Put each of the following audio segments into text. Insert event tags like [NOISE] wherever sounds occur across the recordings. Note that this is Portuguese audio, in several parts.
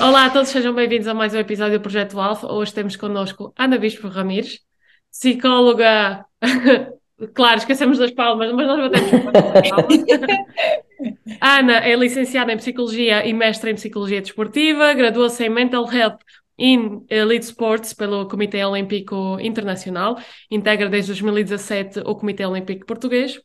Olá a todos, sejam bem-vindos a mais um episódio do Projeto Alfa. Hoje temos connosco Ana Bispo Ramires, psicóloga. [LAUGHS] claro, esquecemos das palmas, mas nós batemos as palmas. Ana é licenciada em Psicologia e mestre em Psicologia Desportiva, graduou-se em Mental Health in Elite Sports pelo Comitê Olímpico Internacional, integra desde 2017 o Comitê Olímpico Português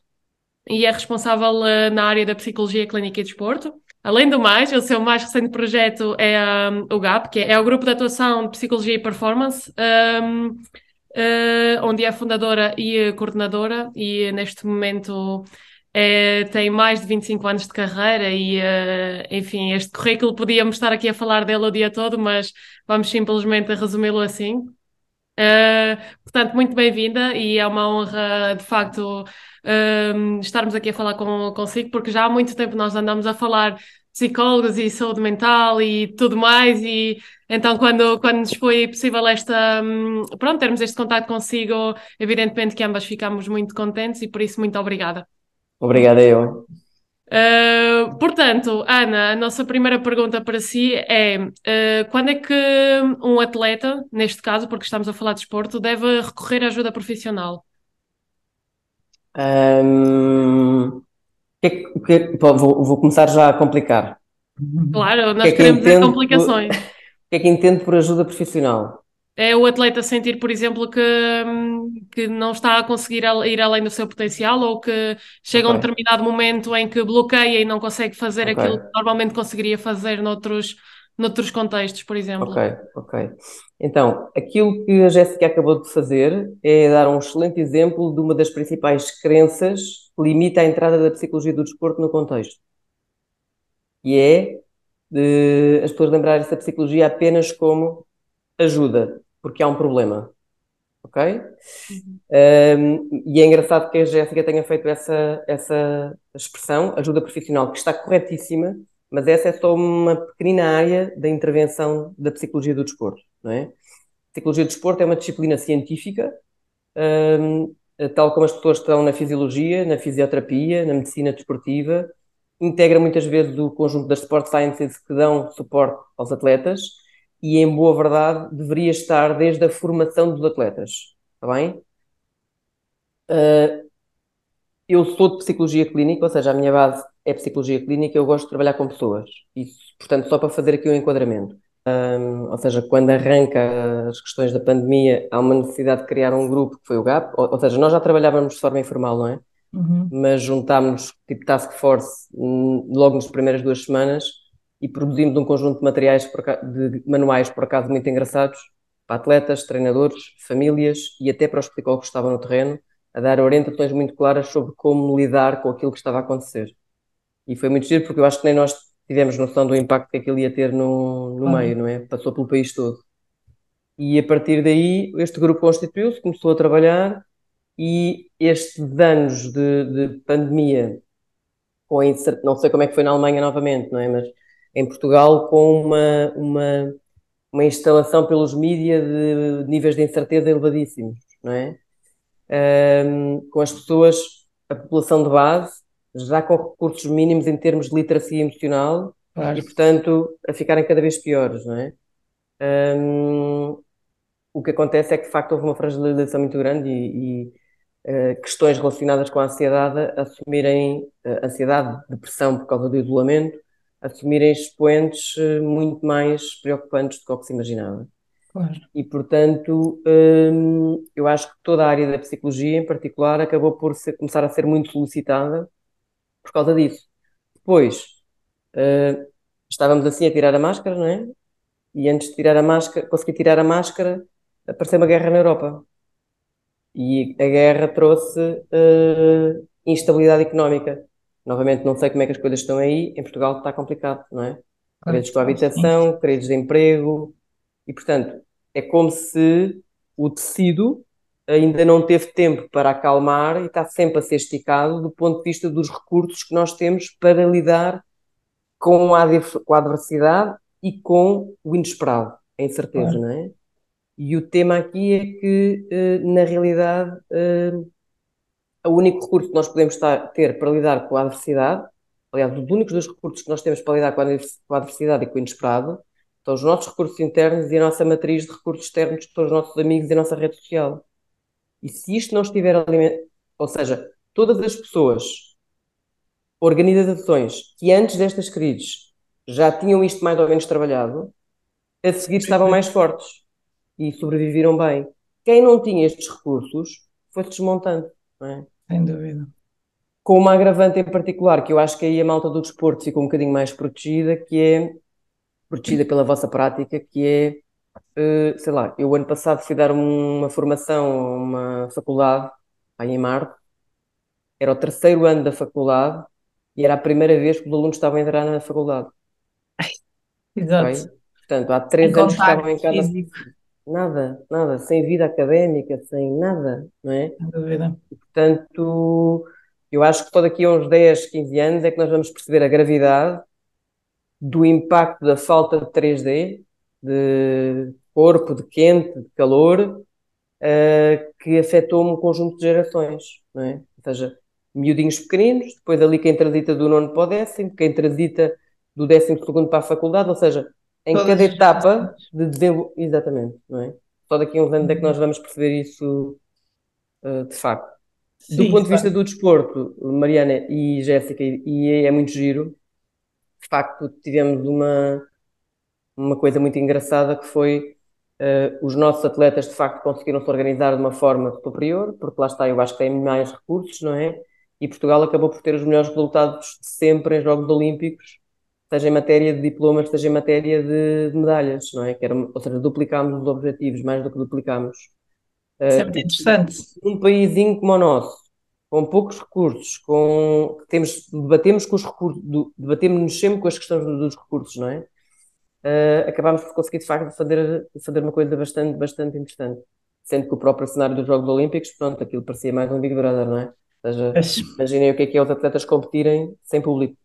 e é responsável uh, na área da Psicologia Clínica e Desporto. Além do mais, o seu mais recente projeto é um, o GAP, que é o Grupo de Atuação de Psicologia e Performance, um, uh, eh, onde é fundadora e coordenadora, e neste momento é, tem mais de 25 anos de carreira e, uh, enfim, este currículo podíamos estar aqui a falar dele o dia todo, mas vamos simplesmente resumi-lo assim. Uh, portanto, muito bem-vinda e é uma honra, de facto, uh, estarmos aqui a falar com, consigo, porque já há muito tempo nós andamos a falar psicólogos e saúde mental e tudo mais, e então quando, quando nos foi possível esta, um, pronto, termos este contato consigo, evidentemente que ambas ficamos muito contentes e por isso muito obrigada. Obrigada eu. Uh, portanto, Ana, a nossa primeira pergunta para si é: uh, quando é que um atleta, neste caso, porque estamos a falar de esporte, deve recorrer à ajuda profissional? Um, que, é que, vou, vou, começar já a complicar. Claro, nós que é que queremos entendo, complicações. [LAUGHS] O que é que entendo por ajuda profissional? É o atleta sentir, por exemplo, que, que não está a conseguir ir além do seu potencial ou que chega okay. um determinado momento em que bloqueia e não consegue fazer okay. aquilo que normalmente conseguiria fazer noutros, noutros contextos, por exemplo. Ok, ok. Então, aquilo que a Jéssica acabou de fazer é dar um excelente exemplo de uma das principais crenças que limita a entrada da psicologia do desporto no contexto. E é de as pessoas lembrarem-se da psicologia apenas como ajuda, porque há um problema. Ok? Uhum. Um, e é engraçado que a Jéssica tenha feito essa, essa expressão, ajuda profissional, que está corretíssima, mas essa é só uma pequenina área da intervenção da psicologia do desporto, não é? A psicologia do desporto é uma disciplina científica, um, tal como as pessoas estão na fisiologia, na fisioterapia, na medicina desportiva, integra muitas vezes o conjunto das sport sciences que dão suporte aos atletas e, em boa verdade, deveria estar desde a formação dos atletas, está bem? Uh, eu sou de psicologia clínica, ou seja, a minha base é psicologia clínica, eu gosto de trabalhar com pessoas. Isso, portanto, só para fazer aqui um enquadramento. Um, ou seja, quando arranca as questões da pandemia, há uma necessidade de criar um grupo que foi o GAP, ou, ou seja, nós já trabalhávamos de forma informal, não é? Uhum. Mas juntámos tipo task force hum, logo nas primeiras duas semanas e produzimos um conjunto de materiais, de manuais, por acaso, muito engraçados, para atletas, treinadores, famílias e até para os psicólogos que estavam no terreno, a dar orientações muito claras sobre como lidar com aquilo que estava a acontecer. E foi muito giro porque eu acho que nem nós tivemos noção do impacto que aquilo ia ter no, no meio, não é? Passou pelo país todo. E a partir daí, este grupo constituiu-se, começou a trabalhar e estes anos de, de pandemia, com não sei como é que foi na Alemanha novamente, não é? Mas em Portugal, com uma, uma, uma instalação pelos mídias de níveis de incerteza elevadíssimos, não é? Um, com as pessoas, a população de base, já com recursos mínimos em termos de literacia emocional claro. e, portanto, a ficarem cada vez piores, não é? Um, o que acontece é que, de facto, houve uma fragilização muito grande e, e uh, questões relacionadas com a ansiedade assumirem uh, ansiedade, depressão por causa do isolamento, assumirem expoentes uh, muito mais preocupantes do que o que se imaginava. Claro. E, portanto, um, eu acho que toda a área da psicologia, em particular, acabou por ser, começar a ser muito solicitada por causa disso. Depois, uh, estávamos assim a tirar a máscara, não é? E antes de tirar a máscara, consegui tirar a máscara, apareceu uma guerra na Europa. E a guerra trouxe uh, instabilidade económica. Novamente, não sei como é que as coisas estão aí. Em Portugal está complicado, não é? Créditos com a habitação, créditos de emprego. E, portanto, é como se o tecido ainda não teve tempo para acalmar e está sempre a ser esticado do ponto de vista dos recursos que nós temos para lidar com a, com a adversidade e com o inesperado, a incerteza, não é? E o tema aqui é que, eh, na realidade, eh, o único recurso que nós podemos ter para lidar com a adversidade, aliás, os únicos dois recursos que nós temos para lidar com a adversidade e com o inesperado, São os nossos recursos internos e a nossa matriz de recursos externos, que são os nossos amigos e a nossa rede social. E se isto não estiver alimentado, ou seja, todas as pessoas, organizações que antes destas crises já tinham isto mais ou menos trabalhado, a seguir estavam mais fortes e sobreviveram bem. Quem não tinha estes recursos foi-se desmontando. Não é? Sem dúvida. Com uma agravante em particular, que eu acho que aí a malta do desporto ficou um bocadinho mais protegida, que é protegida pela vossa prática, que é, uh, sei lá, eu ano passado fui dar uma formação a uma faculdade, aí em Marte, era o terceiro ano da faculdade e era a primeira vez que os alunos estavam a entrar na faculdade. [LAUGHS] Exato. Okay? Portanto, há três em anos que estavam em casa. Físico. Nada, nada, sem vida académica, sem nada, não é? Sem dúvida. Portanto, eu acho que só daqui a uns 10, 15 anos é que nós vamos perceber a gravidade do impacto da falta de 3D, de corpo, de quente, de calor, uh, que afetou um conjunto de gerações, não é? Ou seja, miudinhos pequeninos, depois ali quem transita do nono para o décimo, quem transita do décimo segundo para a faculdade, ou seja, em Todas cada etapa de desenvolvimento, exatamente, não é? Só daqui a uns anos é que nós vamos perceber isso uh, de facto. Sim, do ponto de vista do desporto, Mariana e Jéssica, e é muito giro, de facto tivemos uma, uma coisa muito engraçada que foi os nossos atletas de facto conseguiram se organizar de uma forma superior, porque lá está, eu acho que têm mais recursos, não é? E Portugal acabou por ter os melhores resultados de sempre em Jogos Olímpicos, seja em matéria de diplomas, seja em matéria de, de medalhas, não é? Que era, ou seja, duplicámos os objetivos, mais do que duplicámos. Isso é muito interessante. Um paísinho como o nosso, com poucos recursos, com temos, debatemos com os recursos, debatemos sempre com as questões dos recursos, não é? Uh, acabámos por conseguir de facto fazer, fazer uma coisa bastante, bastante interessante. Sendo que o próprio cenário dos Jogos Olímpicos, pronto, aquilo parecia mais um Big Brother, não é? Ou seja, imaginem o que é que é os atletas competirem sem público.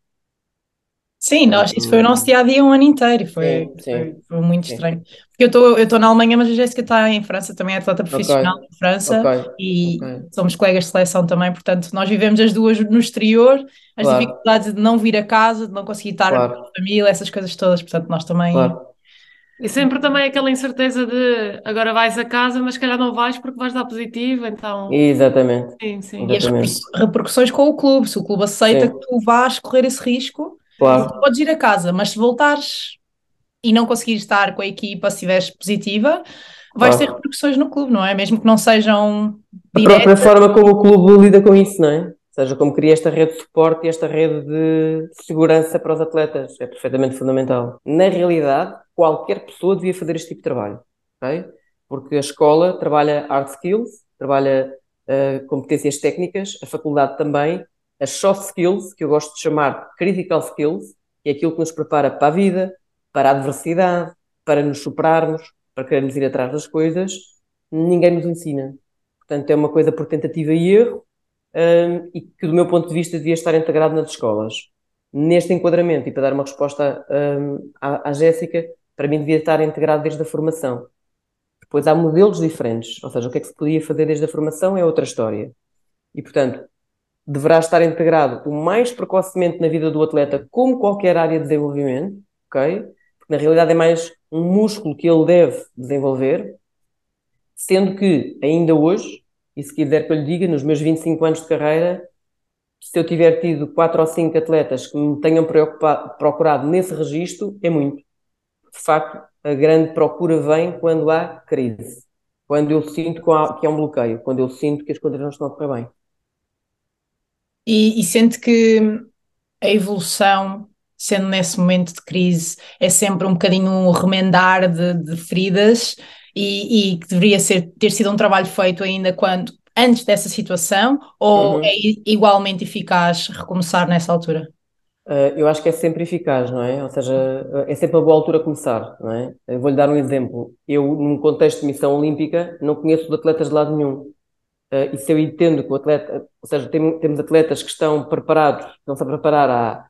Sim, nós, isso foi o nosso dia a dia um ano inteiro, foi, sim, sim. foi, foi muito sim. estranho. Porque eu estou eu na Alemanha, mas a Jéssica está em França, também é atleta profissional okay. em França okay. e okay. somos colegas de seleção também, portanto, nós vivemos as duas no exterior, as claro. dificuldades de não vir a casa, de não conseguir estar claro. com a família, essas coisas todas, portanto, nós também. Claro. E sempre também aquela incerteza de agora vais a casa, mas se calhar não vais porque vais dar positivo, então. Exatamente. Sim, sim. E as repercussões com o clube, se o clube aceita sim. que tu vás correr esse risco Claro. Tu podes ir a casa, mas se voltares e não conseguires estar com a equipa, se estiveres positiva, vais claro. ter repercussões no clube, não é? Mesmo que não sejam. A própria forma como o clube lida com isso, não é? Ou seja, como cria esta rede de suporte e esta rede de segurança para os atletas. É perfeitamente fundamental. Na realidade, qualquer pessoa devia fazer este tipo de trabalho, ok? Porque a escola trabalha hard skills, trabalha uh, competências técnicas, a faculdade também, as soft skills, que eu gosto de chamar critical skills, que é aquilo que nos prepara para a vida, para a adversidade, para nos superarmos, para querermos ir atrás das coisas, ninguém nos ensina. Portanto, é uma coisa por tentativa e erro um, e que, do meu ponto de vista, devia estar integrado nas escolas. Neste enquadramento, e para dar uma resposta um, à, à Jéssica, para mim devia estar integrado desde a formação. Depois há modelos diferentes, ou seja, o que é que se podia fazer desde a formação é outra história. E, portanto, deverá estar integrado o mais precocemente na vida do atleta, como qualquer área de desenvolvimento, ok? Porque na realidade é mais um músculo que ele deve desenvolver, sendo que ainda hoje, e se quiser que eu lhe diga, nos meus 25 anos de carreira, se eu tiver tido quatro ou cinco atletas que me tenham procurado nesse registro, é muito. De facto, a grande procura vem quando há crise, quando eu sinto que há, que há um bloqueio, quando eu sinto que as coisas não estão a correr bem. E, e sente que a evolução, sendo nesse momento de crise, é sempre um bocadinho um remendar de, de feridas e, que deveria ser, ter sido um trabalho feito ainda quando antes dessa situação ou uhum. é igualmente eficaz recomeçar nessa altura? Uh, eu acho que é sempre eficaz, não é? Ou seja, é sempre uma boa altura começar, não é? Vou-lhe dar um exemplo. Eu, num contexto de missão olímpica, não conheço de atletas de lado nenhum. Uh, e se eu entendo que o atleta, ou seja, tem, temos atletas que estão preparados, estão-se a preparar há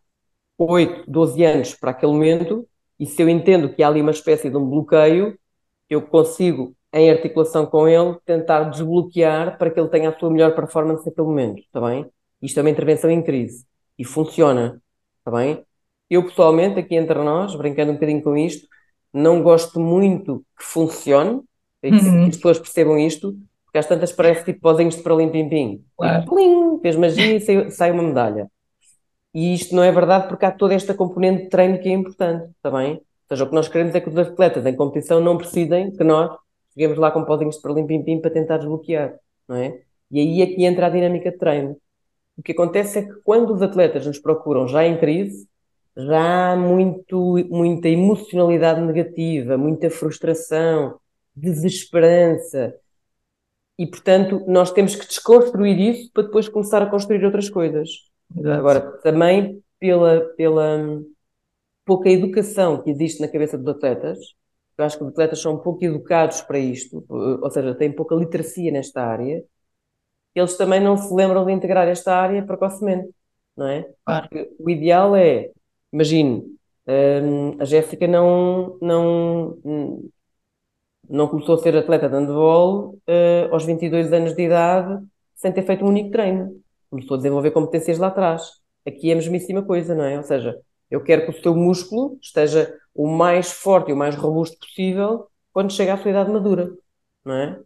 8, 12 anos para aquele momento, e se eu entendo que há ali uma espécie de um bloqueio, eu consigo, em articulação com ele, tentar desbloquear para que ele tenha a sua melhor performance naquele momento, está bem? Isto é uma intervenção em crise e funciona, está bem? Eu pessoalmente, aqui entre nós, brincando um bocadinho com isto, não gosto muito que funcione, que, uhum. que as pessoas percebam isto, porque às tantas parece tipo pozinhos de para lim pim pim. Claro. Plim, fez magia e sai, sai, uma medalha. E isto não é verdade porque há toda esta componente de treino que é importante, está bem? Ou seja, o que nós queremos é que os atletas em competição não precisem que nós cheguemos lá com pozinhos de para lim pim pim para tentar desbloquear, não é? E aí é que entra a dinâmica de treino. O que acontece é que quando os atletas nos procuram já em crise, já há muito, muita emocionalidade negativa, muita frustração, desesperança. E, portanto, nós temos que desconstruir isso para depois começar a construir outras coisas. Exato. Agora, também pela, pela hum, pouca educação que existe na cabeça dos atletas, eu acho que os atletas são um pouco educados para isto, ou seja, têm pouca literacia nesta área, eles também não se lembram de integrar esta área precocemente, não é? Claro. O ideal é imagine, um, a Jéssica não, não, não começou a ser atleta de handball uh, aos 22 anos de idade sem ter feito um único treino. Começou a desenvolver competências lá atrás. Aqui é a mesmíssima coisa, não é? Ou seja, eu quero que o seu músculo esteja o mais forte e o mais robusto possível quando chega à sua idade madura, não é?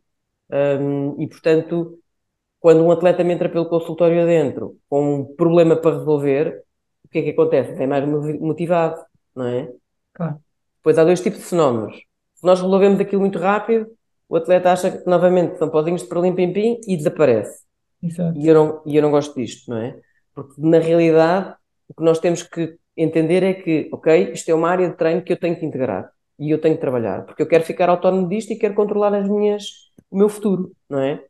Um, e portanto, quando um atleta me entra pelo consultório adentro com um problema para resolver, que é que acontece? É mais motivado, não é? Claro. Depois há dois tipos de fenómenos. Nós resolvemos aquilo muito rápido, o atleta acha que novamente são podinhos de perlim pim pim e desaparece. Exato. E eu, não, e eu não gosto disto, não é? Porque na realidade o que nós temos que entender é que, ok, isto é uma área de treino que eu tenho que integrar e eu tenho que trabalhar, porque eu quero ficar autónomo disto e quero controlar as minhas, o meu futuro, não é?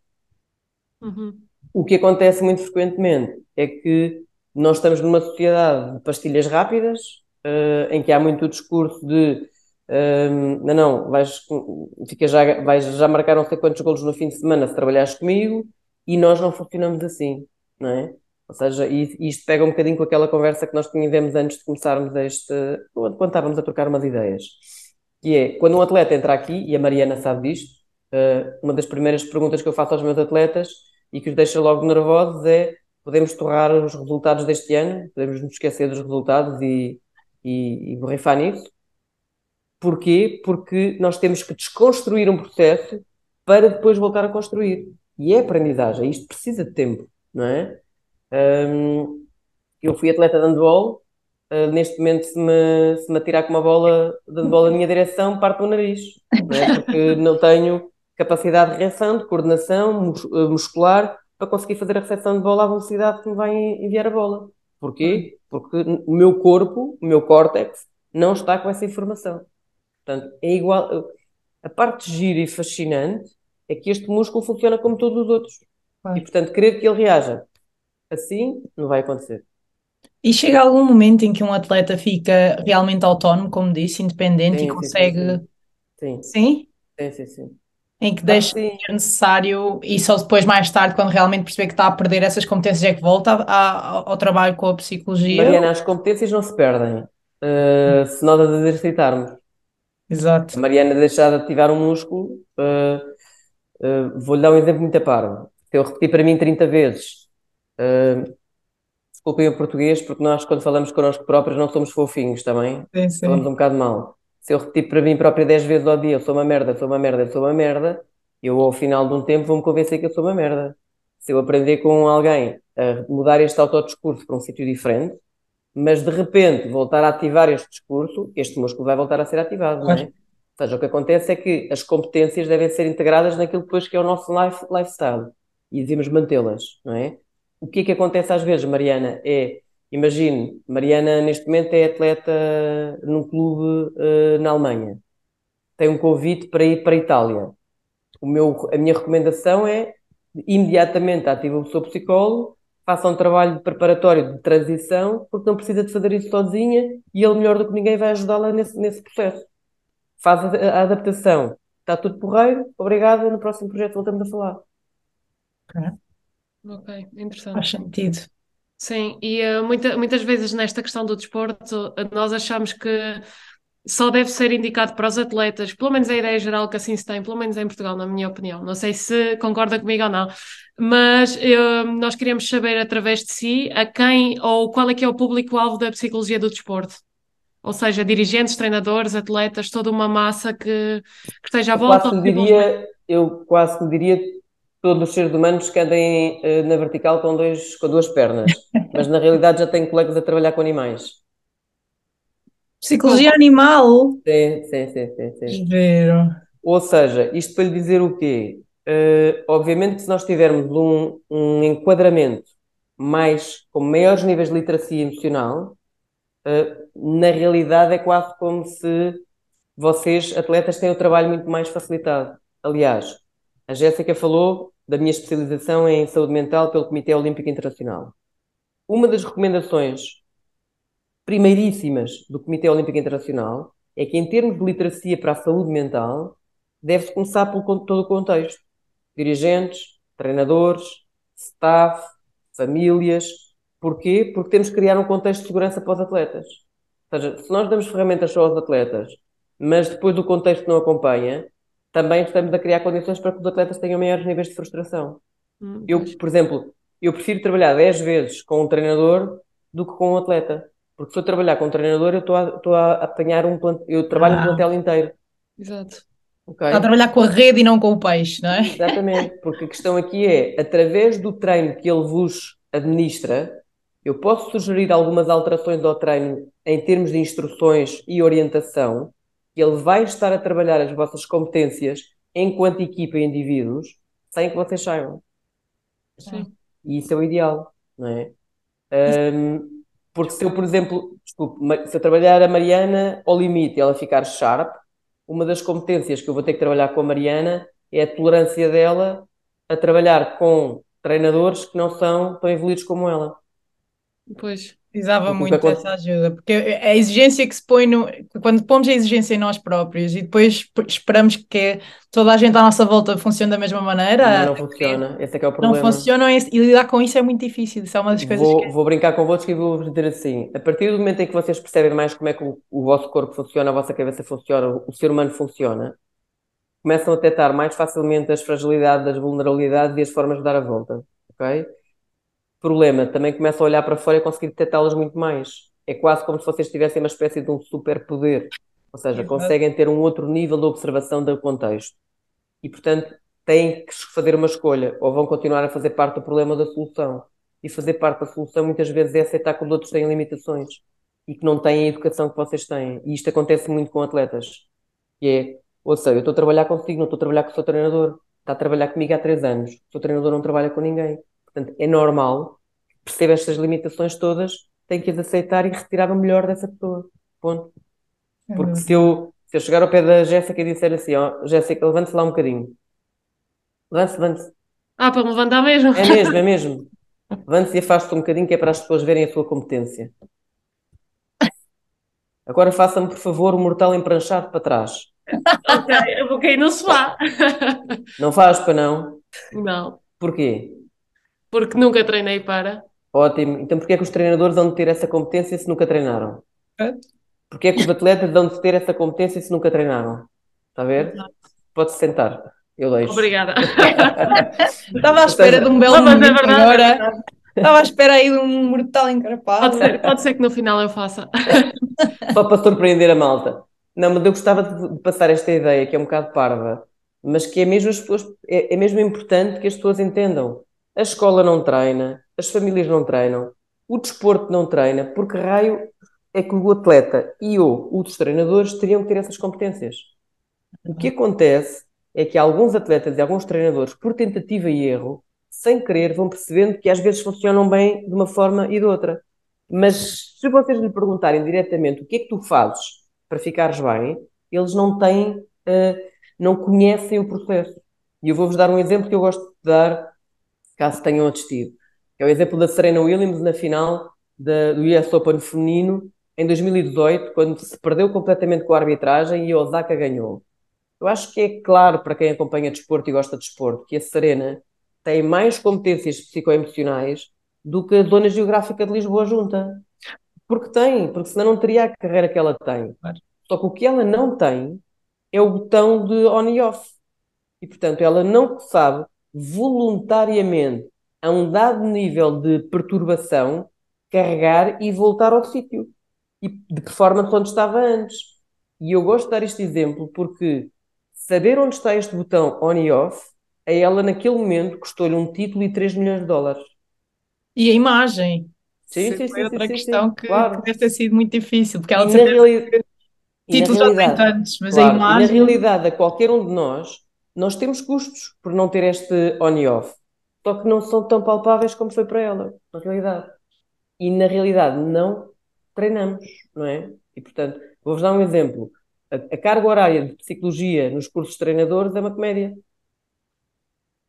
Uhum. O que acontece muito frequentemente é que nós estamos numa sociedade de pastilhas rápidas, uh, em que há muito o discurso de uh, não, não, vais, fica já, vais já marcar não sei quantos golos no fim de semana se trabalhares comigo, e nós não funcionamos assim, não é? Ou seja, isto pega um bocadinho com aquela conversa que nós tivemos antes de começarmos este, quando estávamos a trocar umas ideias. Que é, quando um atleta entra aqui, e a Mariana sabe disto, uh, uma das primeiras perguntas que eu faço aos meus atletas e que os deixa logo nervosos é podemos torrar os resultados deste ano, podemos nos esquecer dos resultados e, e, e borrifar nisso. Porquê? Porque nós temos que desconstruir um processo para depois voltar a construir. E é aprendizagem, isto precisa de tempo, não é? Um, eu fui atleta de handball, uh, neste momento se me, se me atirar com uma bola de handball na minha direção, parto o nariz, não é? porque não tenho capacidade de reação, de coordenação ah, muscular para conseguir fazer a recepção de bola à velocidade que me vai enviar a bola. Porquê? Porque o meu corpo, o meu córtex, não está com essa informação. Portanto, é igual. A parte gira e fascinante é que este músculo funciona como todos os outros. E, portanto, querer que ele reaja assim não vai acontecer. E chega algum momento em que um atleta fica realmente autónomo, como disse, independente sim, e consegue. Sim, sim. Sim? Sim, sim, sim em que deixa de ser necessário e só depois, mais tarde, quando realmente perceber que está a perder essas competências, é que volta a, a, ao trabalho com a psicologia. Mariana, as competências não se perdem uh, se nós as exercitarmos. Exato. A Mariana deixar de ativar um músculo, uh, uh, vou-lhe dar um exemplo muito a par. Se eu repetir para mim 30 vezes, uh, desculpem o português, porque nós, quando falamos connosco próprios, não somos fofinhos também. Sim, sim. Falamos um bocado mal se eu repetir para mim próprio 10 vezes ao dia, eu sou uma merda, sou uma merda, sou uma merda, eu ao final de um tempo vou-me convencer que eu sou uma merda. Se eu aprender com alguém a mudar este autodiscurso para um sítio diferente, mas de repente voltar a ativar este discurso, este músculo vai voltar a ser ativado, não é? Ou seja, o que acontece é que as competências devem ser integradas naquilo depois que é o nosso life, lifestyle e devemos mantê-las, não é? O que é que acontece às vezes, Mariana, é Imagine, Mariana neste momento é atleta num clube uh, na Alemanha. Tem um convite para ir para a Itália. O meu, a minha recomendação é imediatamente ativa o seu psicólogo, faça um trabalho preparatório de transição, porque não precisa de fazer isso sozinha e ele, melhor do que ninguém, vai ajudá-la nesse, nesse processo. Faz a, a, adaptação. Está tudo porreiro. Obrigada. No próximo projeto voltamos a falar. Ok, interessante. Faz sentido. Sim, e uh, muita, muitas vezes nesta questão do desporto, nós achamos que só deve ser indicado para os atletas, pelo menos a ideia geral que assim se tem, pelo menos em Portugal, na minha opinião. Não sei se concorda comigo ou não, mas uh, nós queríamos saber através de si a quem ou qual é que é o público-alvo da psicologia do desporto. Ou seja, dirigentes, treinadores, atletas, toda uma massa que, que esteja à volta. Quase diria, eu quase que diria todos os seres humanos que andem uh, na vertical com, dois, com duas pernas, mas na realidade já tenho colegas a trabalhar com animais. Psicologia animal? Sim, sim, sim, sim. sim. Ou seja, isto para lhe dizer o quê? Uh, obviamente que se nós tivermos um, um enquadramento mais, com maiores níveis de literacia emocional, uh, na realidade é quase como se vocês, atletas, têm o trabalho muito mais facilitado. Aliás, a Jéssica falou da minha especialização em saúde mental pelo Comitê Olímpico Internacional. Uma das recomendações primeiríssimas do Comitê Olímpico Internacional é que, em termos de literacia para a saúde mental, deve-se começar por todo o contexto. Dirigentes, treinadores, staff, famílias. Porquê? Porque temos que criar um contexto de segurança para os atletas. Ou seja, se nós damos ferramentas só aos atletas, mas depois do contexto não acompanha, também estamos a criar condições para que os atletas tenham maiores níveis de frustração. Hum, eu, por exemplo, eu prefiro trabalhar 10 vezes com um treinador do que com um atleta. Porque se eu trabalhar com um treinador, eu estou a, estou a apanhar um plantel, eu trabalho ah. um plantel inteiro. Exato. Okay? Está a trabalhar com a rede e não com o peixe, não é? Exatamente, porque a questão aqui é, através do treino que ele vos administra, eu posso sugerir algumas alterações ao treino em termos de instruções e orientação, ele vai estar a trabalhar as vossas competências enquanto equipa e indivíduos sem que vocês saibam. Sim. E isso é o ideal, não é? Um, porque se eu, por exemplo, desculpe, se eu trabalhar a Mariana ao limite e ela ficar sharp, uma das competências que eu vou ter que trabalhar com a Mariana é a tolerância dela a trabalhar com treinadores que não são tão evoluídos como ela. Pois. Precisava muito dessa ajuda, porque a exigência que se põe no. Quando pomos a exigência em nós próprios e depois esperamos que toda a gente à nossa volta funcione da mesma maneira. Não, não funciona, esse é que é o problema. Não funciona e lidar com isso é muito difícil. Isso é uma das coisas vou, que. Vou brincar convosco e vou dizer assim: a partir do momento em que vocês percebem mais como é que o, o vosso corpo funciona, a vossa cabeça funciona, o ser humano funciona, começam a detectar mais facilmente as fragilidades, as vulnerabilidades e as formas de dar a volta. Ok? Problema, também começa a olhar para fora e conseguir detectá-las muito mais. É quase como se vocês tivessem uma espécie de um superpoder. Ou seja, Exato. conseguem ter um outro nível de observação do contexto. E, portanto, têm que fazer uma escolha. Ou vão continuar a fazer parte do problema ou da solução. E fazer parte da solução muitas vezes é aceitar que os outros têm limitações e que não têm a educação que vocês têm. E isto acontece muito com atletas. E é, ou seja, eu estou a trabalhar contigo, não estou a trabalhar com o seu treinador. Está a trabalhar comigo há três anos. O seu treinador não trabalha com ninguém. Portanto, é normal, percebe estas limitações todas, tem que as aceitar e retirar o melhor dessa pessoa. Ponto. É Porque se eu, se eu chegar ao pé da Jéssica e disser assim, ó, Jéssica, levante-se lá um bocadinho. Levante-se, levante-se. Ah, para me levantar mesmo? É mesmo, é mesmo. Levante-se e afaste-se um bocadinho que é para as pessoas verem a sua competência. Agora faça-me, por favor, o mortal empranchado para trás. [LAUGHS] ok, eu vou cair no sofá. Não faz para não? Não. Porquê? Porque nunca treinei para. Ótimo. Então porquê é que os treinadores vão ter essa competência se nunca treinaram? É? Porquê é que os atletas vão ter essa competência se nunca treinaram? Está a ver? Pode-se sentar. Eu deixo. Obrigada. [LAUGHS] Estava à espera de um belo não, momento é verdade, agora. É Estava à espera aí de um mortal encarpado. Pode ser, pode ser que no final eu faça. [LAUGHS] Só para surpreender a malta. Não, mas eu gostava de passar esta ideia que é um bocado parva, mas que é mesmo as pessoas, é, é mesmo importante que as pessoas entendam. A escola não treina, as famílias não treinam, o desporto não treina, porque raio é que o atleta e ou os treinadores teriam que ter essas competências. O que acontece é que alguns atletas e alguns treinadores, por tentativa e erro, sem querer, vão percebendo que às vezes funcionam bem de uma forma e de outra. Mas se vocês lhe perguntarem diretamente o que é que tu fazes para ficares bem, eles não têm, uh, não conhecem o processo. E eu vou-vos dar um exemplo que eu gosto de dar caso tenham assistido. É o exemplo da Serena Williams na final da, do US Open feminino em 2018, quando se perdeu completamente com a arbitragem e Osaka ganhou. Eu acho que é claro para quem acompanha desporto e gosta de desporto que a Serena tem mais competências psicoemocionais do que a zona geográfica de Lisboa junta. Porque tem, porque senão não teria a carreira que ela tem. Só que o que ela não tem é o botão de on e off. E portanto ela não sabe voluntariamente, a um dado nível de perturbação, carregar e voltar ao sítio. e de performance onde estava antes. E eu gosto de dar este exemplo porque saber onde está este botão on e off, a ela naquele momento custou-lhe um título e 3 milhões de dólares. E a imagem. Sim, sim, sim. outra sim, questão sim, que, claro. que, deve ter sido muito difícil, porque ela e na, reali... títulos já tem tantos, mas claro, a imagem. E na realidade, a qualquer um de nós, nós temos custos por não ter este on e off. Só que não são tão palpáveis como foi para ela, na realidade. E na realidade não treinamos, não é? E portanto, vou-vos dar um exemplo. A, a, carga horária de psicologia nos cursos de treinadores é uma comédia.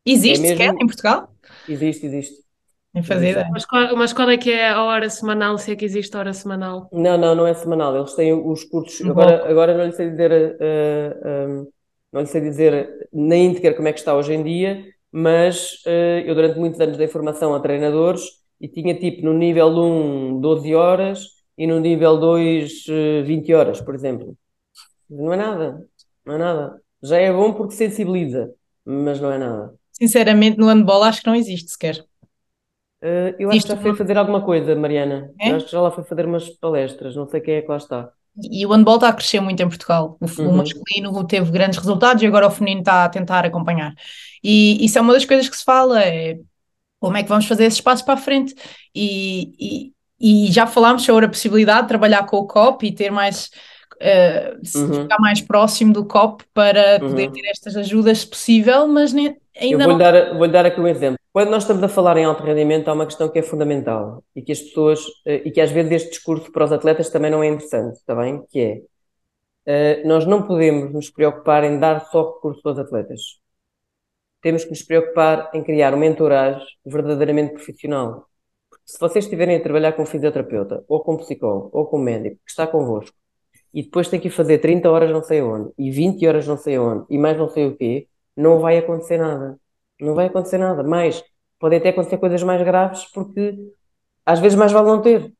Existe é mesmo... em Portugal? Existe, existe. Em fazer. Mas qual, mas qual é que é a hora semanal, se é que existe hora semanal? Não, não, não é semanal. Eles têm os cursos. Um agora, agora não lhe sei dizer, uh, uh, não lhe sei dizer na íntegra como é que está hoje em dia, mas uh, eu durante muitos anos dei formação a treinadores e tinha tipo no nível 1 12 horas e no nível 2 20 horas, por exemplo. Não é nada, não é nada. Já é bom porque sensibiliza, mas não é nada. Sinceramente, no handball acho que não existe sequer. Uh, eu acho que já foi fazer alguma coisa, Mariana. É? Acho que já lá foi fazer umas palestras, não sei quem é que lá está. E o handball está a crescer muito em Portugal. O, uhum. o masculino teve grandes resultados e agora o feminino está a tentar acompanhar. E isso é uma das coisas que se fala, é como é que vamos fazer esses passos para a frente. E, e, e já falámos sobre a possibilidade de trabalhar com o COP e ter mais uh, uhum. ficar mais próximo do COP para uhum. poder ter estas ajudas se possível, mas nem, ainda Eu vou não... dar, vou dar aqui um exemplo. Quando nós estamos a falar em alto rendimento, há uma questão que é fundamental e que as pessoas, uh, e que às vezes este discurso para os atletas também não é interessante, está bem? Que é, uh, nós não podemos nos preocupar em dar só recursos aos atletas. Temos que nos preocupar em criar um mentoragem verdadeiramente profissional. Porque se vocês estiverem a trabalhar com um fisioterapeuta, ou com um psicólogo, ou com um médico que está convosco, e depois tem que ir fazer 30 horas não sei onde, e 20 horas não sei onde, e mais não sei o quê, não vai acontecer nada. Não vai acontecer nada. Mais, podem até acontecer coisas mais graves, porque às vezes mais vale não ter.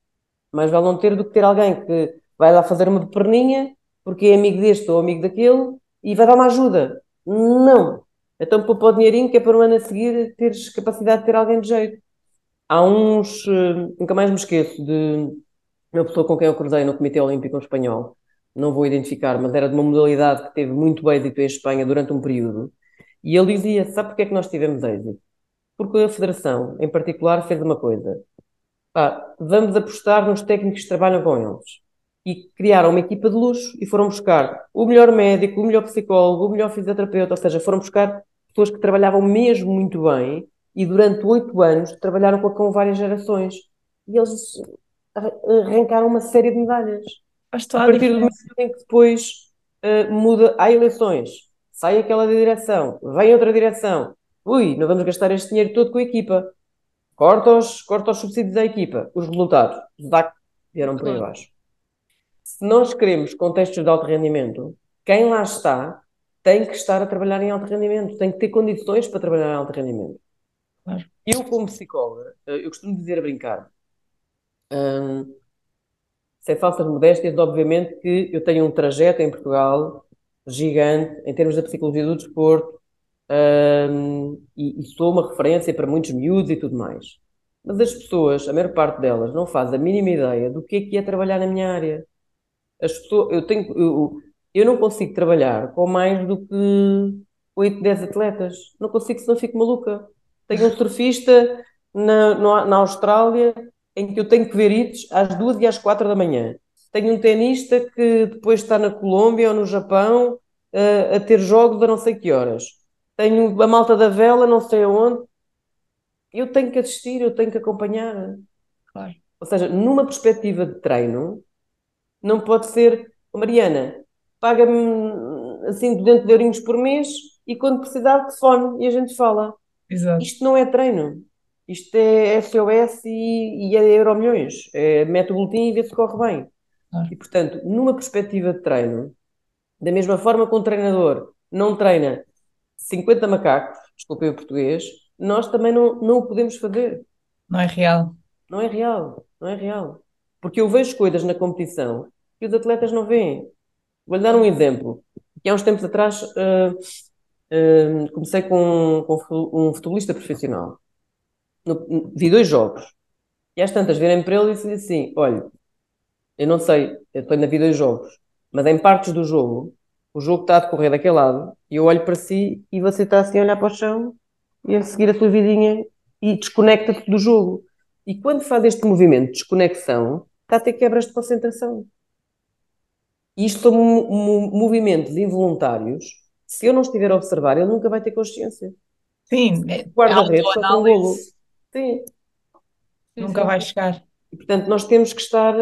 Mais vale não ter do que ter alguém que vai lá fazer uma perninha, porque é amigo deste ou amigo daquele, e vai dar uma ajuda. Não. Então poupa o dinheirinho que é para o ano a seguir teres capacidade de ter alguém de jeito. Há uns, eh, nunca mais me esqueço, de uma pessoa com quem eu cruzei no Comitê Olímpico Espanhol, não vou identificar, mas era de uma modalidade que teve muito êxito em Espanha durante um período, e ele dizia: Sabe porque é que nós tivemos êxito? Porque a Federação, em particular, fez uma coisa. Ah, vamos apostar nos técnicos que trabalham com eles. E criaram uma equipa de luxo e foram buscar o melhor médico, o melhor psicólogo, o melhor fisioterapeuta, ou seja, foram buscar pessoas que trabalhavam mesmo muito bem e durante oito anos trabalharam com, com várias gerações. E eles arrancaram uma série de medalhas. a partir do momento em que depois uh, muda, há eleições, sai aquela direção, vem outra direção, ui, não vamos gastar este dinheiro todo com a equipa, corta os, corta os subsídios da equipa, os resultados, os DAC vieram por aí abaixo. Se nós queremos contextos de alto rendimento, quem lá está tem que estar a trabalhar em alto rendimento, tem que ter condições para trabalhar em alto rendimento. Claro. Eu, como psicóloga, eh, eu costumo dizer a brincar, Hum, sem falsas modéstias, obviamente que eu tenho um trajeto em Portugal gigante em termos da psicologia do desporto hum, e, e, sou uma referência para muitos miúdos e tudo mais. Mas as pessoas, a maior parte delas, não faz a mínima ideia do que é que é trabalhar na minha área. As pessoas, eu, tenho, eu, eu não consigo trabalhar com mais do que 8, 10 atletas. Não consigo, senão fico maluca. Tenho um surfista na, na Austrália em que eu tenho que ver itos às duas e às quatro da manhã. Tenho um tenista que depois está na Colômbia ou no Japão uh, a ter jogos a não sei que horas. Tenho a malta da vela, não sei aonde. Eu tenho que assistir, eu tenho que acompanhar. Claro. Ou seja, numa perspectiva de treino, não pode ser, Mariana, paga-me assim 200 eurinhos por mês e quando precisar de fone e a gente fala. Exato. Isto não é treino. Isto é SOS e, e é Euromilhões. É, mete o boletim e vê se corre bem. Ah. E, portanto, numa perspectiva de treino, da mesma forma que um treinador não treina 50 macacos, desculpem o português, nós também não, não o podemos fazer. Não é real. Não é real, não é real. Porque eu vejo coisas na competição que os atletas não veem. Vou-lhe dar um exemplo. Que há uns tempos atrás uh, uh, comecei com, com um futebolista profissional no, vi dois jogos. E às tantas virem para ele e disse assim: olha, Eu não sei, eu estou na vida dos jogos, mas em partes do jogo, o jogo está a decorrer daquele lado e eu olho para si e você está assim a olhar para o chão e a seguir a sua vidinha e desconecta-se do jogo. E quando faz este movimento de desconexão, está a ter quebras de concentração. E isto são movimentos involuntários. Se eu não estiver a observar, ele nunca vai ter consciência. Sim, é guarda-redes com um golo. Sim. Nunca vai chegar. E, portanto, nós temos que estar,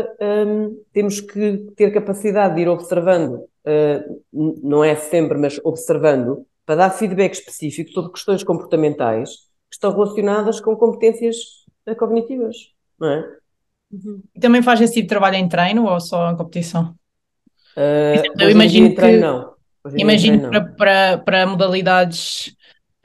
um, temos que ter capacidade de ir observando, uh, não é sempre, mas observando, para dar feedback específico sobre questões comportamentais que estão relacionadas com competências uh, cognitivas, não é? Uhum. E também faz esse tipo de trabalho em treino ou só em competição? Uh, eu imagino que, treino, não. Imagino não. Para, para, para modalidades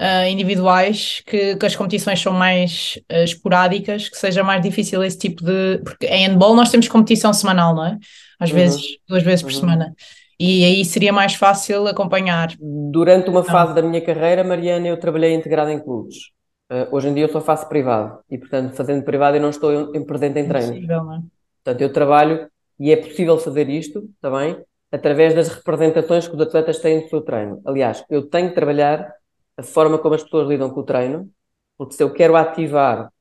uh, individuais que, que, as competições são mais uh, esporádicas, que seja mais difícil esse tipo de. Porque em handball nós temos competição semanal, não é? Às uhum. vezes, duas vezes por uhum. semana. E aí seria mais fácil acompanhar. Durante uma então. fase da minha carreira, Mariana, eu trabalhei integrada em clubes. Uh, hoje em dia eu só faço privado e, portanto, fazendo privado eu não estou em, presente em treino. Impossível, não é? Portanto, eu trabalho e é possível fazer isto, também, através das representações que os atletas têm no seu treino. Aliás, eu tenho que trabalhar a forma como as pessoas lidam com o treino, porque se eu quero ativar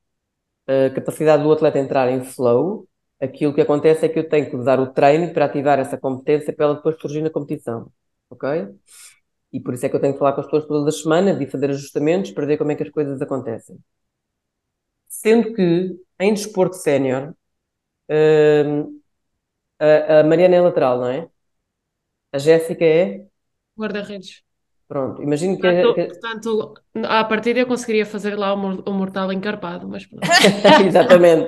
a capacidade do atleta entrar em flow, aquilo que acontece é que eu tenho que usar o treino para ativar essa competência para ela depois surgir na competição. Ok? E por isso é que eu tenho que falar com as pessoas todas as semanas e fazer ajustamentos para ver como é que as coisas acontecem. Sendo que em desporto sénior, hum, a, a Mariana é lateral, não é? A Jéssica é? Guarda-redes. Pronto, imagino que, portanto, que... portanto, à partida eu conseguiria fazer lá o, mortal encarpado, mas pronto. [LAUGHS] Exatamente.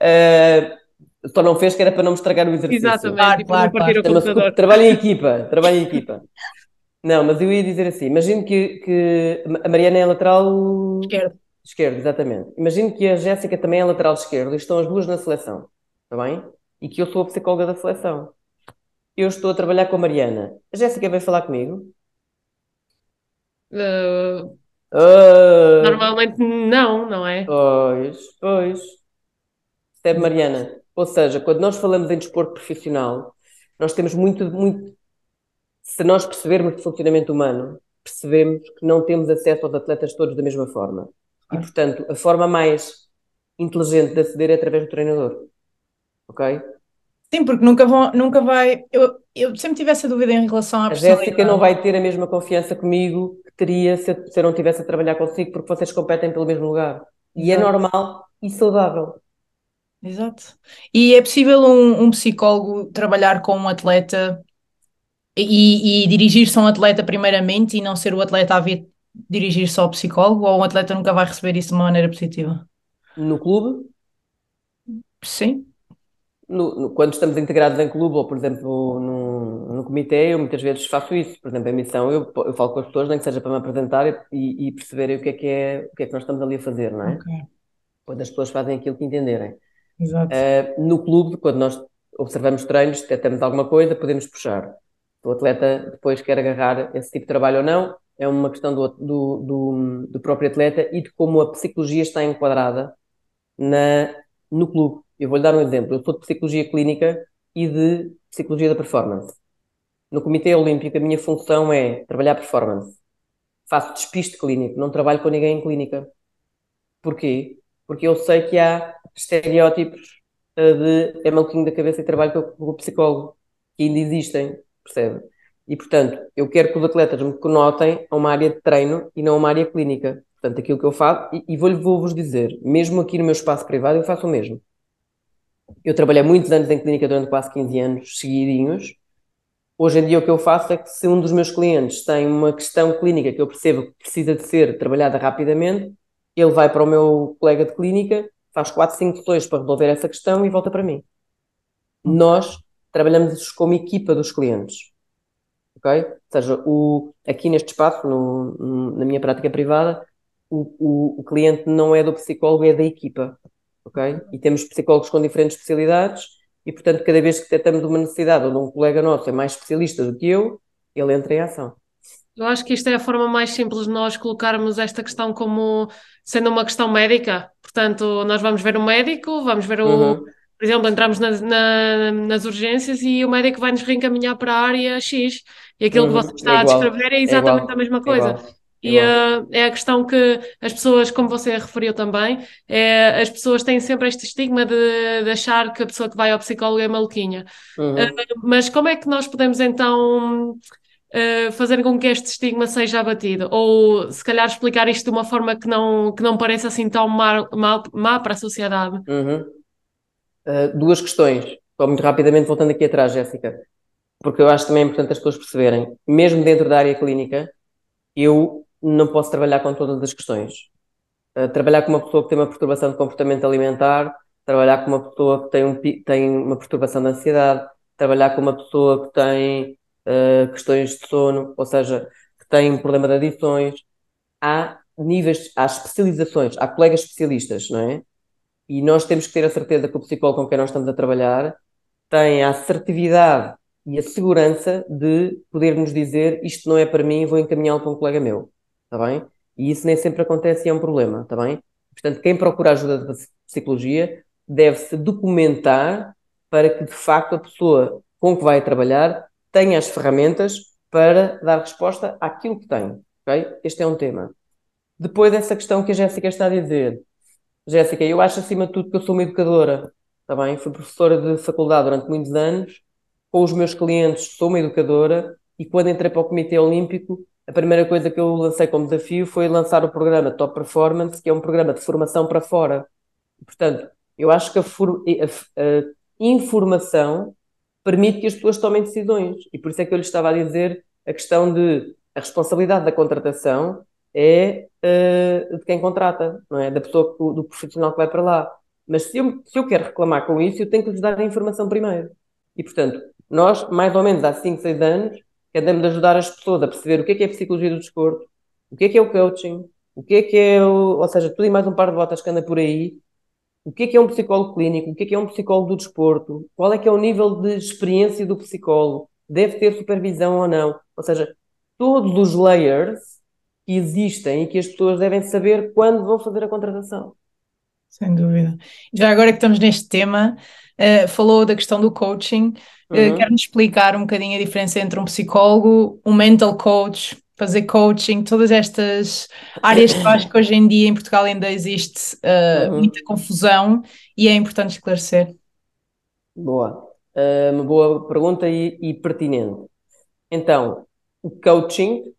Uh, só não fez que era para não me estragar o exercício. Exatamente, claro, claro, claro. Trabalho em equipa, trabalho em equipa. Não, mas eu ia dizer assim, imagino que, que a Mariana é lateral... Esquerdo. Esquerdo, exatamente. Imagino que a Jéssica também é lateral esquerdo e estão as duas na seleção, está bem? E que eu sou a psicóloga da seleção. Eu estou a trabalhar com a Mariana. A Jéssica veio falar comigo Uh, uh, normalmente não, não é? Pois, pois. Percebe, Mariana? Ou seja, quando nós falamos em desporto profissional, nós temos muito, muito. Se nós percebermos de funcionamento humano, percebemos que não temos acesso aos atletas todos da mesma forma. E, portanto, a forma mais inteligente de aceder é através do treinador. Ok? Sim, porque nunca, vão, nunca vai. Eu, eu sempre tive essa dúvida em relação à A Jéssica não vai ter a mesma confiança comigo teria se, se eu não estivesse a trabalhar consigo, porque vocês competem pelo mesmo lugar. E é Exato. é normal e saudável. Exato. E é possível um, um psicólogo trabalhar com um atleta e, e dirigir-se a um atleta primeiramente e não ser o atleta a vir dirigir-se ao psicólogo ou um atleta nunca vai receber isso de uma maneira positiva? No clube? Sim no, no, quando estamos integrados em clube ou, por exemplo, no, no comitê, eu muitas vezes faço isso. Por exemplo, em missão, eu, eu falo com as pessoas, nem que seja para me apresentar e, e perceberem o que, é que é, o que é que nós estamos ali a fazer, não é? Okay. Quando as pessoas fazem aquilo que entenderem. Exato. Uh, no clube, quando nós observamos treinos, detectamos alguma coisa, podemos puxar. O atleta depois quer agarrar esse tipo de trabalho ou não, é uma questão do, do, do, do próprio atleta e de como a psicologia está enquadrada na, no clube. Eu vou-lhe dar um exemplo. Eu sou de psicologia clínica e de psicologia da performance. No Comitê Olímpico, a minha função é trabalhar performance. Faço despiste clínico, não trabalho com ninguém em clínica. Porquê? Porque eu sei que há estereótipos eh, de é maluquinho da cabeça e trabalho com o psicólogo, que ainda existem, percebe? E, portanto, eu quero que os atletas me conotem a uma área de treino e não a uma área clínica. Portanto, aquilo que eu faço, e, e vou-vos vou dizer, mesmo aqui no meu espaço privado, eu faço o mesmo. Eu trabalhei muitos anos em clínica durante quase 15 anos seguidinhos. Hoje em dia o que eu faço é que se um dos meus clientes tem uma questão clínica que eu percebo que precisa de ser trabalhada rapidamente, ele vai para o meu colega de clínica, faz 4, 5 sessões para resolver essa questão e volta para mim. Nós trabalhamos como equipa dos clientes. Ok? Ou seja, o, aqui neste espaço, no, na minha prática privada, o, o, o cliente não é do psicólogo, é da equipa ok? E temos psicólogos com diferentes especialidades e, portanto, cada vez que detectamos uma necessidade onde um colega nosso é mais especialista do que eu, ele entra em ação. Eu acho que isto é a forma mais simples de nós colocarmos esta questão como sendo uma questão médica. Portanto, nós vamos ver o médico, vamos ver o, uhum. por exemplo, entramos na, na, nas urgências e o médico vai nos reencaminhar para a área X e aquilo uhum, que você está é a descrever é, é exatamente é a mesma coisa. E uh, é a questão que as pessoas, como você referiu também, é, as pessoas têm sempre este estigma de, de achar que a pessoa que vai ao psicólogo é maluquinha. Uhum. Uh, mas como é que nós podemos então uh, fazer com que este estigma seja abatido? Ou se calhar explicar isto de uma forma que não, que não pareça assim tão má, má, má para a sociedade? Uhum. duas questões. Estou muito rapidamente voltando aqui atrás, Jéssica, porque eu acho também importante as pessoas perceberem, mesmo dentro da área clínica, eu não posso trabalhar com todas as questões. Uh, trabalhar com uma pessoa que tem uma perturbação de comportamento alimentar, trabalhar com uma pessoa que tem, um, tem uma perturbação de ansiedade, trabalhar com uma pessoa que tem uh, questões de sono, ou seja, que tem um problema de adições. Há níveis, há especializações, há colegas especialistas, não é? E nós temos que ter a certeza que o psicólogo com quem nós estamos a trabalhar tem a assertividade e a segurança de poder-nos dizer isto não é para mim, vou encaminhá-lo para um colega meu está bem? E isso nem sempre acontece e é um problema, está bem? Portanto, quem procura ajuda de psicologia deve-se documentar para que, de facto, a pessoa com que vai trabalhar tenha as ferramentas para dar resposta àquilo que tem, ok? Este é um tema. Depois dessa questão que a Jéssica está a dizer, Jéssica, eu acho acima de tudo que eu sou uma educadora, está bem? Fui professora de faculdade durante muitos anos, com os meus clientes sou uma educadora e quando entrei para o Comitê Olímpico a primeira coisa que eu lancei como desafio foi lançar o programa Top Performance, que é um programa de formação para fora. Portanto, eu acho que a, a, a informação permite que as pessoas tomem decisões. E por isso é que eu lhe estava a dizer a questão de a responsabilidade da contratação é uh, de quem contrata, não é? Da pessoa, do profissional que vai para lá. Mas se eu, se eu quero reclamar com isso, eu tenho que lhes dar a informação primeiro. E, portanto, nós, mais ou menos há 5, 6 anos, que andamos de ajudar as pessoas a perceber o que é que é a psicologia do desporto, o que é que é o coaching, o que é que é o, ou seja, tudo e mais um par de botas que anda por aí, o que é que é um psicólogo clínico, o que é que é um psicólogo do desporto, qual é que é o nível de experiência do psicólogo, deve ter supervisão ou não, ou seja, todos os layers que existem e que as pessoas devem saber quando vão fazer a contratação. Sem dúvida. Já agora que estamos neste tema, uh, falou da questão do coaching. Uh, uhum. Quer-nos explicar um bocadinho a diferença entre um psicólogo, um mental coach, fazer coaching, todas estas áreas que acho que hoje em dia em Portugal ainda existe uh, uhum. muita confusão e é importante esclarecer. Boa. uma boa pergunta e, e pertinente. Então, o coaching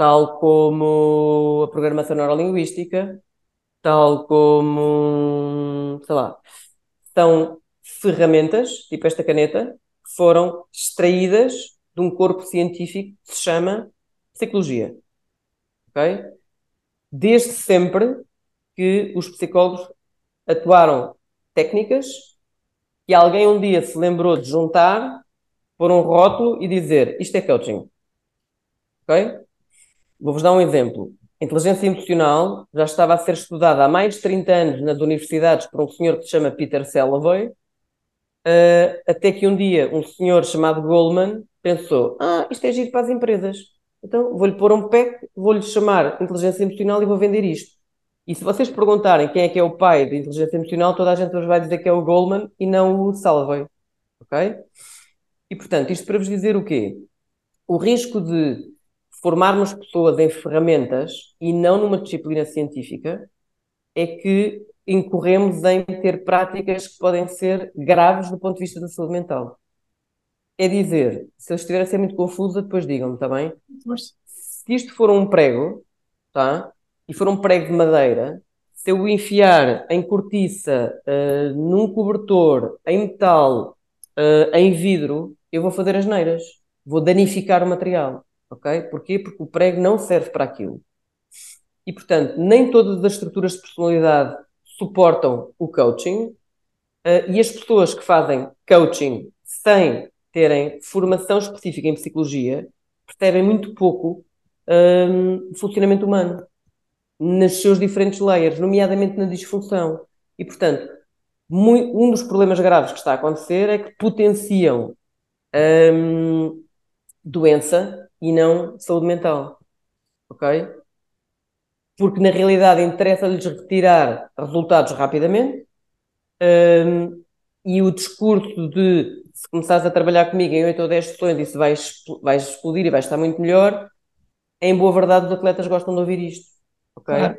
tal como a programação neurolinguística, tal como, sei lá, são ferramentas, tipo esta caneta, que foram extraídas de um corpo científico que se chama psicologia. Ok? Desde sempre que os psicólogos atuaram técnicas que alguém um dia se lembrou de juntar, pôr um rótulo e dizer isto é coaching. Ok? Vou-vos dar um exemplo. Inteligência emocional já estava a ser estudada há mais de 30 anos nas universidades por um senhor que se chama Peter Salovey, uh, até que um dia um senhor chamado Goldman pensou: Ah, isto é giro para as empresas. Então vou-lhe pôr um pack, vou-lhe chamar inteligência emocional e vou vender isto. E se vocês perguntarem quem é que é o pai da inteligência emocional, toda a gente vos vai dizer que é o Goldman e não o Salovey. Ok? E portanto, isto para vos dizer o quê? O risco de formarmos pessoas em ferramentas e não numa disciplina científica, é que incorremos em ter práticas que podem ser graves do ponto de vista da saúde mental. É dizer, se eu estiver a ser muito confusa, depois digam-me, está bem? Se isto for um prego, tá? E for um prego de madeira, se eu o enfiar em cortiça, uh, num cobertor, em metal, uh, em vidro, eu vou fazer as neiras. Vou danificar o material ok? Porquê? Porque o prego não serve para aquilo. E, portanto, nem todas as estruturas de personalidade suportam o coaching uh, e as pessoas que fazem coaching sem terem formação específica em psicologia percebem muito pouco um, o funcionamento humano nos seus diferentes layers, nomeadamente na disfunção. E, portanto, um dos problemas graves que está a acontecer é que potenciam um, doença e não saúde mental. Ok? Porque na realidade interessa-lhes retirar resultados rapidamente Um, e o discurso de se começares a trabalhar comigo em 8 ou 10 sessões isso vais, vais explodir e vais estar muito melhor, em boa verdade os atletas gostam de ouvir isto, ok? Claro.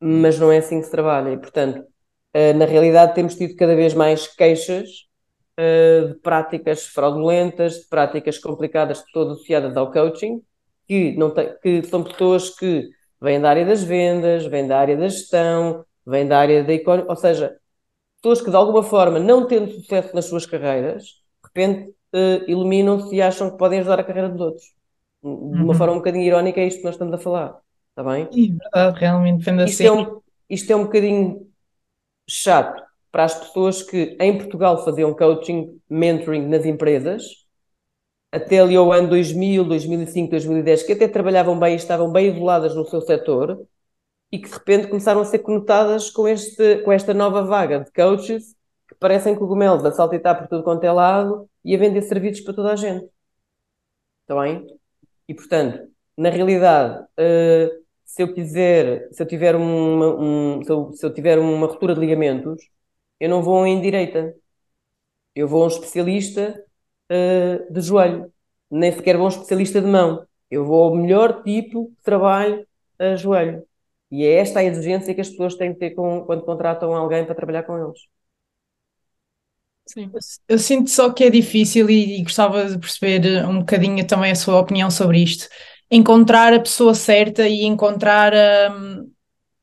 Mas não é assim que se trabalha e, portanto, uh, na realidade temos tido cada vez mais queixas de práticas fraudulentas, de práticas complicadas, todas associadas ao coaching, que, não tem, que são pessoas que vêm da área das vendas, vêm da área da gestão, vêm da área da economia, ou seja, pessoas que de alguma forma, não tendo sucesso nas suas carreiras, de repente uh, iluminam-se e acham que podem ajudar a carreira dos outros. De uma uhum. forma um bocadinho irónica é isto que nós estamos a falar, está bem? Sim, verdade, realmente, depende isto assim. É um, isto é um bocadinho chato para as pessoas que em Portugal faziam coaching, mentoring nas empresas, até ali ao ano 2000, 2005, 2010, que até trabalhavam bem e estavam bem isoladas no seu setor, e que de repente começaram a ser conotadas com, este, com esta nova vaga de coaches que parecem cogumelos a saltitar por tudo quanto é lado e a vender serviços para toda a gente. Está bem? E portanto, na realidade, uh, se eu quiser, se eu tiver uma, um, se eu, se eu tiver uma ruptura de ligamentos, eu não vou em direita. Eu vou a um especialista uh, de joelho. Nem sequer vou a um especialista de mão. Eu vou ao melhor tipo de trabalho a joelho. E é esta a exigência que as pessoas têm que ter com, quando contratam alguém para trabalhar com eles. Sim. Eu sinto só que é difícil e, e, gostava de perceber um bocadinho também a sua opinião sobre isto. Encontrar a pessoa certa e encontrar hum,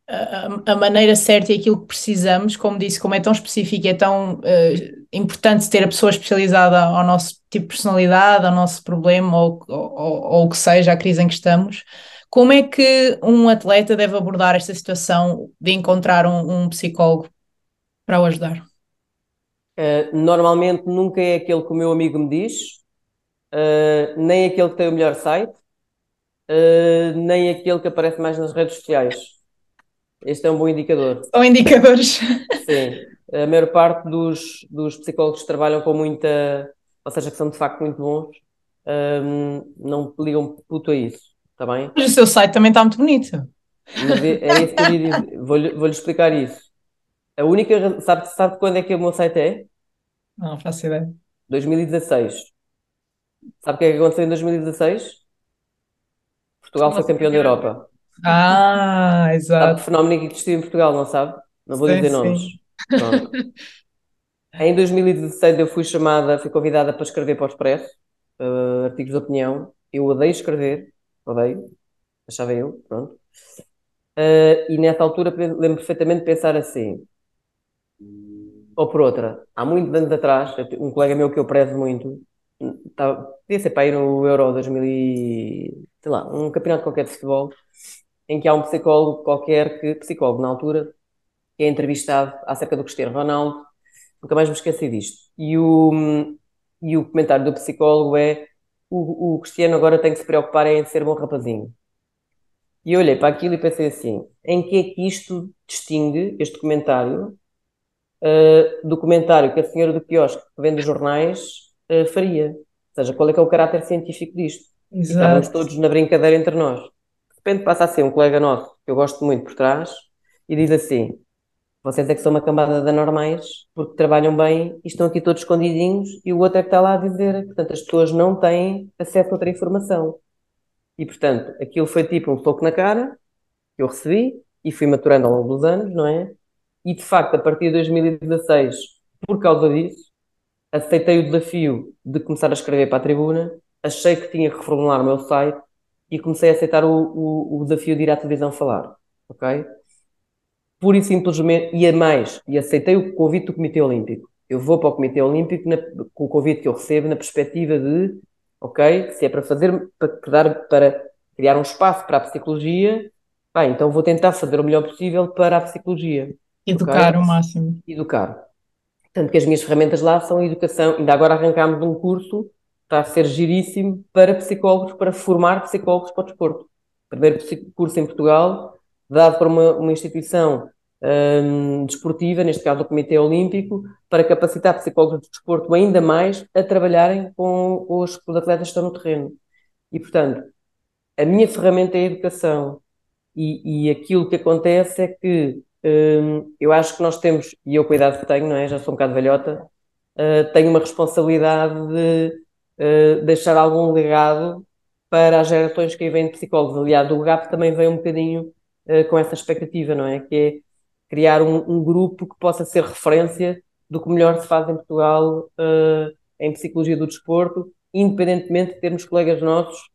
a, a, maneira certa e aquilo que precisamos, como disse, como é tão específico, é tão uh, importante ter a pessoa especializada ao nosso tipo de personalidade, ao nosso problema ou, ou, ou o que seja, a crise em que estamos. Como é que um atleta deve abordar esta situação de encontrar um, um psicólogo para o ajudar? Uh, normalmente nunca é aquele que o meu amigo me diz, uh, nem aquele que tem o melhor site, uh, nem aquele que aparece mais nas redes sociais. Este é um bom indicador. São indicadores. Sim. A maior parte dos, dos psicólogos que trabalham com muita, ou seja, que são de facto muito bons, não ligam puto a isso. Está bem? Mas o seu site também está muito bonito. Mas é, é isso que eu. Vou-lhe vou explicar isso. A única. Sabe, sabe quando é que o meu site é? Não, faço ideia. 2016. Sabe o que é que aconteceu em 2016? Portugal foi campeão da Europa. Ah, exato. Sabe o fenómeno que existiu em Portugal, não sabe? Não vou sim, dizer nomes. [LAUGHS] em 2016 eu fui chamada, fui convidada para escrever para o Expresso, uh, artigos de opinião. Eu odeio escrever, odeio, achava eu, pronto. Uh, e nessa altura lembro perfeitamente de pensar assim, ou por outra, há muitos anos atrás, um colega meu que eu prezo muito, estava, podia ser para ir no Euro 2000 e, sei lá, um campeonato qualquer de futebol, em que há um psicólogo qualquer, que, psicólogo na altura, que é entrevistado acerca do Cristiano Ronaldo, nunca mais me esqueci disto. E o, e o comentário do psicólogo é o, o Cristiano agora tem que se preocupar em ser bom rapazinho. E eu olhei para aquilo e pensei assim: em que é que isto distingue, este comentário, uh, do comentário que a senhora do quiosque que vende jornais uh, faria? Ou seja, qual é que é o caráter científico disto? Exato. Estávamos todos na brincadeira entre nós. Repente passa a ser um colega nosso, que eu gosto muito por trás, e diz assim: vocês é que são uma cambada de anormais, porque trabalham bem e estão aqui todos escondidinhos, e o outro é que está lá a dizer. Portanto, as pessoas não têm acesso a outra informação. E, portanto, aquilo foi tipo um soco na cara que eu recebi e fui maturando ao longo dos anos, não é? E, de facto, a partir de 2016, por causa disso, aceitei o desafio de começar a escrever para a tribuna, achei que tinha que reformular o meu site e comecei a aceitar o, o, o desafio de ir à televisão falar, ok? pura e simplesmente, e a mais, e aceitei o convite do Comitê Olímpico. Eu vou para o Comitê Olímpico na, com o convite que eu recebo na perspectiva de, ok, se é para fazer, para, dar, para criar um espaço para a psicologia, bem, então vou tentar fazer o melhor possível para a psicologia. Educar okay? o máximo. Educar. Tanto que as minhas ferramentas lá são educação. Ainda agora arrancámos um curso, está a ser giríssimo, para psicólogos, para formar psicólogos para o desporto. Primeiro curso em Portugal, dado por uma, uma instituição um, desportiva, neste caso o Comitê Olímpico, para capacitar psicólogos de desporto ainda mais a trabalharem com os, os atletas que estão no terreno. E, portanto, a minha ferramenta é a educação. E, e aquilo que acontece é que hum, eu acho que nós temos, e eu cuidado que tenho, não é? Já sou um bocado velhota, uh, tenho uma responsabilidade de uh, deixar algum legado para as gerações que vêm de psicólogos. Aliás, o GAP também vem um bocadinho uh, com essa expectativa, não é? Que é criar um, um, grupo que possa ser referência do que melhor se faz em Portugal em psicologia do desporto, independentemente de termos colegas nossos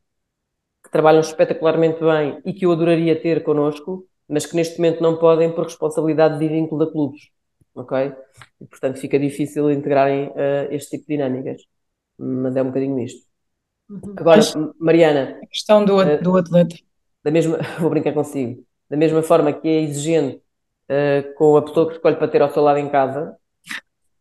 que trabalham espetacularmente bem e que eu adoraria ter connosco, mas que neste momento não podem por responsabilidade de vínculo da clubes, ok? E, portanto, fica difícil integrarem uh, este tipo de dinâmicas. Mas é um bocadinho isto. Uhum. Agora, Mariana. A questão do, uh, do atleta. Da mesma, [LAUGHS] vou brincar consigo. Da mesma forma que é exigente uh, com a pessoa que escolhe para ter ao seu lado em casa,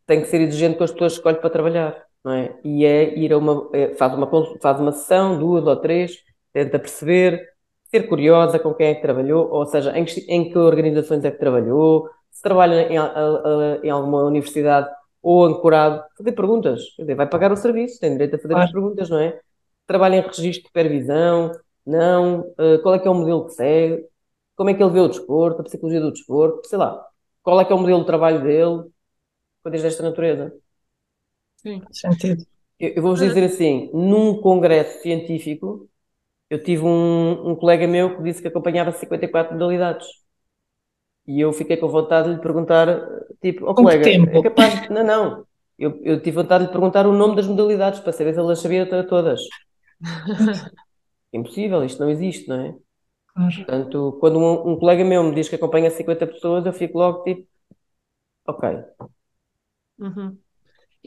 tem que ser exigente com as pessoas que escolhe para trabalhar, não é? E é ir a uma. É, faz, uma faz uma sessão, duas ou três, tenta perceber, ser curiosa com quem é que trabalhou, ou seja, em que, em que organizações é que trabalhou, se trabalha em, em alguma universidade ou ancorado, fazer perguntas. Quer dizer, vai pagar o serviço, tem direito a fazer claro. as perguntas, não é? Trabalha em registro de supervisão, não, uh, qual é que é o modelo que segue, como é que ele vê o desporto, a psicologia do desporto, sei lá, qual é que é o modelo de trabalho dele, coisas desta natureza. Sim, sentido. Eu, eu vou-vos dizer assim, num congresso científico, eu tive um, um colega meu que disse que acompanhava 54 modalidades. E eu fiquei com vontade de lhe perguntar, tipo, ó oh, colega, é capaz de... Não, não. Eu, eu tive vontade de lhe perguntar o nome das modalidades para saber se ele as sabia todas. [LAUGHS] Impossível, isto não existe, não é? Claro. Portanto, quando um, um, colega meu me diz que acompanha 50 pessoas, eu fico logo tipo, ok. Uhum.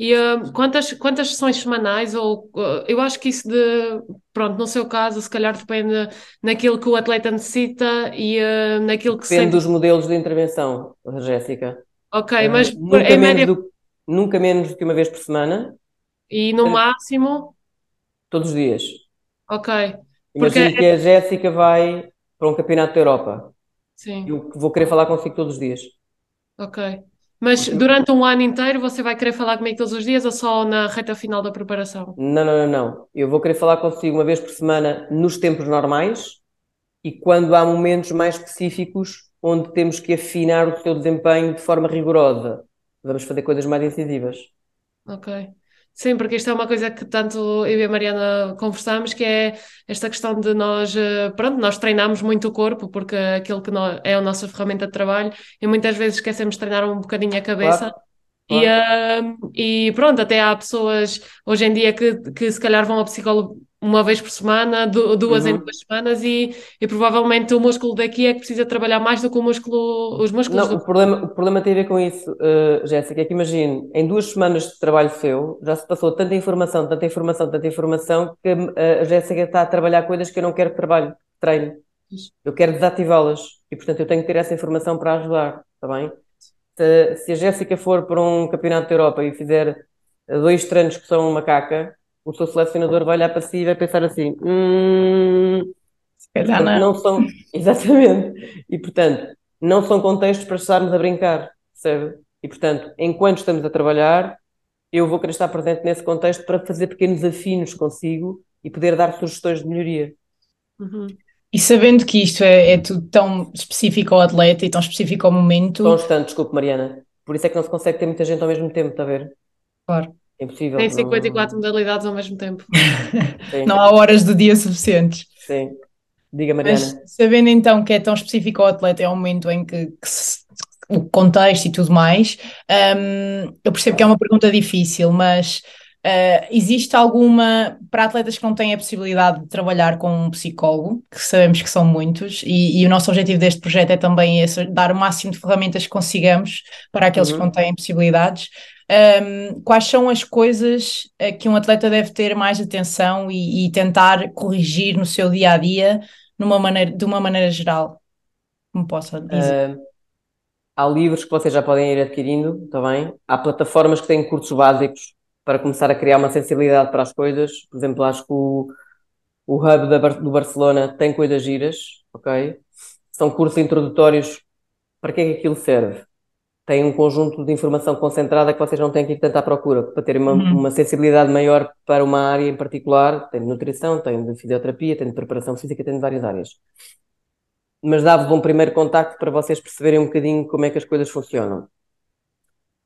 E uh, quantas, quantas sessões semanais? Ou uh, eu acho que isso de, pronto, no seu caso, se calhar depende naquilo que o atleta necessita e uh, naquilo que Depende dos modelos de intervenção, Jéssica. Ok, mas nunca, em média... do, nunca menos do que uma vez por semana. E no máximo? Todos os dias. Ok. Imagina Porque... que a Jéssica vai para um campeonato da Europa. Sim. Eu vou querer falar consigo todos os dias. Ok. Mas durante um ano inteiro você vai querer falar comigo todos os dias ou só na reta final da preparação? Não, não, não, não. Eu vou querer falar consigo uma vez por semana nos tempos normais e quando há momentos mais específicos onde temos que afinar o seu desempenho de forma rigorosa. Vamos fazer coisas mais incisivas. Ok. Sim, porque isto é uma coisa que tanto eu e a Mariana conversamos, que é esta questão de nós, eh, pronto, nós treinamos muito o corpo, porque aquilo que nós, é a nossa ferramenta de trabalho, e muitas vezes esquecemos de treinar um bocadinho a cabeça. Claro. E, uh, e pronto, até há pessoas hoje em dia que, que se calhar vão ao psicólogo uma vez por semana, duas uhum. em duas semanas, e, e provavelmente o músculo daqui é que precisa trabalhar mais do que o músculo, os músculos. Não, do... o, problema, o problema tem a ver com isso, uh, Jéssica, é que imagine, em duas semanas de trabalho seu, já se passou tanta informação, tanta informação, tanta informação, que uh, a Jéssica está a trabalhar coisas que eu não quero que trabalhe, treine. Eu quero desativá-las, e portanto eu tenho que ter essa informação para ajudar, está bem? Se, se a Jéssica for para um campeonato da Europa e fizer dois treinos que são uma caca, o seu selecionador vai olhar para si e vai pensar assim: hum, se calhar não. não são, [LAUGHS] exatamente, e portanto, não são contextos para estarmos a brincar, percebe? E portanto, enquanto estamos a trabalhar, eu vou querer estar presente nesse contexto para fazer pequenos afinos consigo e poder dar sugestões de melhoria. Uhum. E sabendo que isto é, é, tudo tão específico ao atleta e tão específico ao momento. Constante, desculpe, Mariana. Por isso é que não se consegue ter muita gente ao mesmo tempo, está a ver? Claro. É impossível. Tem 54 não... modalidades ao mesmo tempo. não há horas do dia suficientes. Sim. Diga, Mariana. Mas, sabendo então que é tão específico ao atleta, é um momento em que, que se, o contexto e tudo mais, um, eu percebo que é uma pergunta difícil, mas Uh, existe alguma, para atletas que não têm a possibilidade de trabalhar com um psicólogo, que sabemos que são muitos, e, e o nosso objetivo deste projeto é também esse, dar o máximo de ferramentas que consigamos para aqueles uhum. que não têm possibilidades. Um, quais são as coisas uh, que um atleta deve ter mais atenção e, e, tentar corrigir no seu dia a dia numa maneira, de uma maneira geral? Como posso dizer? Uh, há livros que vocês já podem ir adquirindo, está bem? Há plataformas que têm cursos básicos para começar a criar uma sensibilidade para as coisas. Por exemplo, acho que o, o Hub da, do Barcelona tem coisas giras, ok? São cursos introdutórios. Para que é que aquilo serve? Tem um conjunto de informação concentrada que vocês não têm que ir tanto à procura, para terem uma, uhum. uma, sensibilidade maior para uma área em particular. Tem de nutrição, tem de fisioterapia, tem de preparação física, tem de várias áreas. mas dava-vos um primeiro contacto para vocês perceberem um bocadinho como é que as coisas funcionam.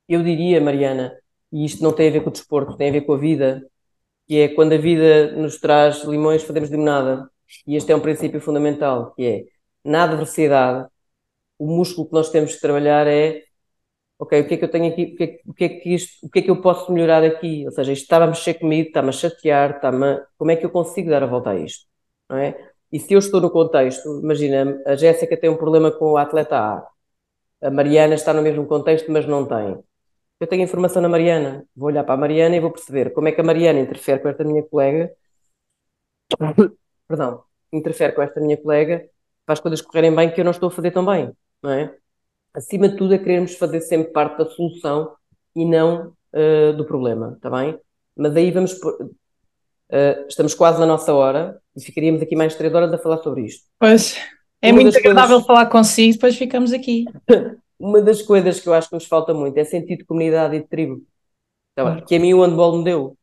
Eu diria, Mariana, e isto não tem a ver com o desporto, tem a ver com a vida, que é quando a vida nos traz limões, fazemos limonada. E este é um princípio fundamental, que é, na adversidade, o músculo que nós temos que trabalhar é ok, o que é que eu tenho aqui, o que é, o que, é que isto, o que é que eu posso melhorar aqui? Ou seja, isto está a mexer comigo, está-me a chatear, está-me a... como é que eu consigo dar a volta a isto? Não é? E se eu estou no contexto, imagina, a Jéssica tem um problema com o atleta A, a Mariana está no mesmo contexto, mas não tem. Eu tenho informação na Mariana, vou olhar para a Mariana e vou perceber como é que a Mariana interfere com esta minha colega, [COUGHS] perdão, interfere com esta minha colega para as coisas correrem bem que eu não estou a fazer tão bem, não é? Acima de tudo, é querermos fazer sempre parte da solução e não uh, do problema, está bem? Mas aí vamos. Uh, estamos quase na nossa hora e ficaríamos aqui mais três horas a falar sobre isto. Pois, é Uma muito agradável coisas... falar consigo, depois ficamos aqui. [LAUGHS] Uma das coisas que eu acho que nos falta muito é sentido de comunidade e de tribo. Tá claro. Que a mim o handball me deu.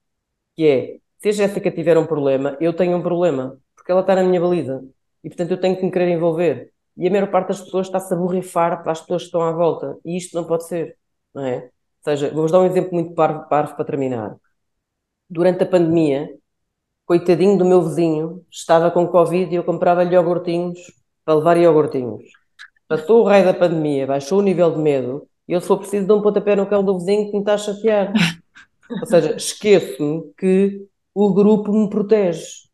Que é, se a Jéssica tiver um problema, eu tenho um problema, porque ela está na minha baliza. E portanto eu tenho que me querer envolver e a maior parte das pessoas está-se a borrifar para as pessoas que estão à volta. E isto não pode ser, não é? Ou seja, vou-vos dar um exemplo muito parvo, parvo para terminar. Durante a pandemia, coitadinho do meu vizinho, estava com Covid e eu comprava-lhe iogurtinhos para levar iogurtinhos. Passou o raio da pandemia, baixou o nível de medo e eu sou preciso de um pontapé no cão do vizinho que me está a chatear. Ou seja, esqueço-me que o grupo me protege,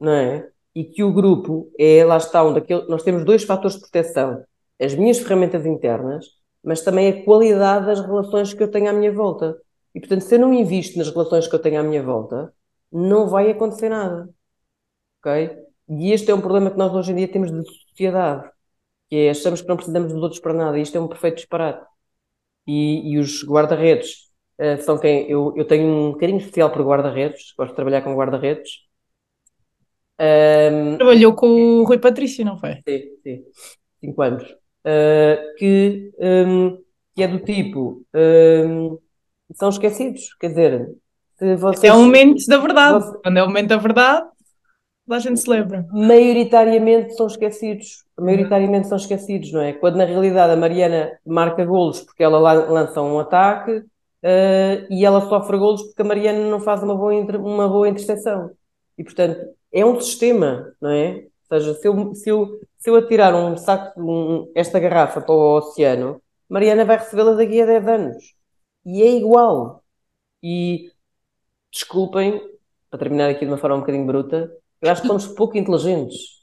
não é? E que o grupo é, lá está, um daquele, nós temos dois fatores de proteção, as minhas ferramentas internas, mas também a qualidade das relações que eu tenho à minha volta. E, portanto, se eu não invisto nas relações que eu tenho à minha volta, não vai acontecer nada. Ok? E este é um problema que nós hoje em dia temos de sociedade, que é achamos que não precisamos dos outros para nada, e isto é um perfeito disparate. E, e os guarda-redes uh, são quem. Eu, eu tenho um carinho especial por guarda-redes, gosto de trabalhar com guarda-redes, um, Trabalhou com o Rui Patrício, não foi? Sim, sim. Cinco anos. Uh, que, um, que é do tipo. Um, são esquecidos. Quer dizer, vocês, é o momento da verdade. Vocês, Quando é o momento da verdade, a gente se lembra. Maioritariamente são esquecidos. Maioritariamente são esquecidos, não é? Quando na realidade a Mariana marca golos porque ela lança um ataque uh, e ela sofre golos porque a Mariana não faz uma boa, uma boa interseção. E portanto, é um sistema, não é? Ou seja, se eu, se eu, se eu atirar um saco, um, esta garrafa para o oceano, Mariana vai recebê-la daqui a 10 anos. E é igual. E desculpem, para terminar aqui de uma forma um bocadinho bruta, eu acho que somos pouco inteligentes.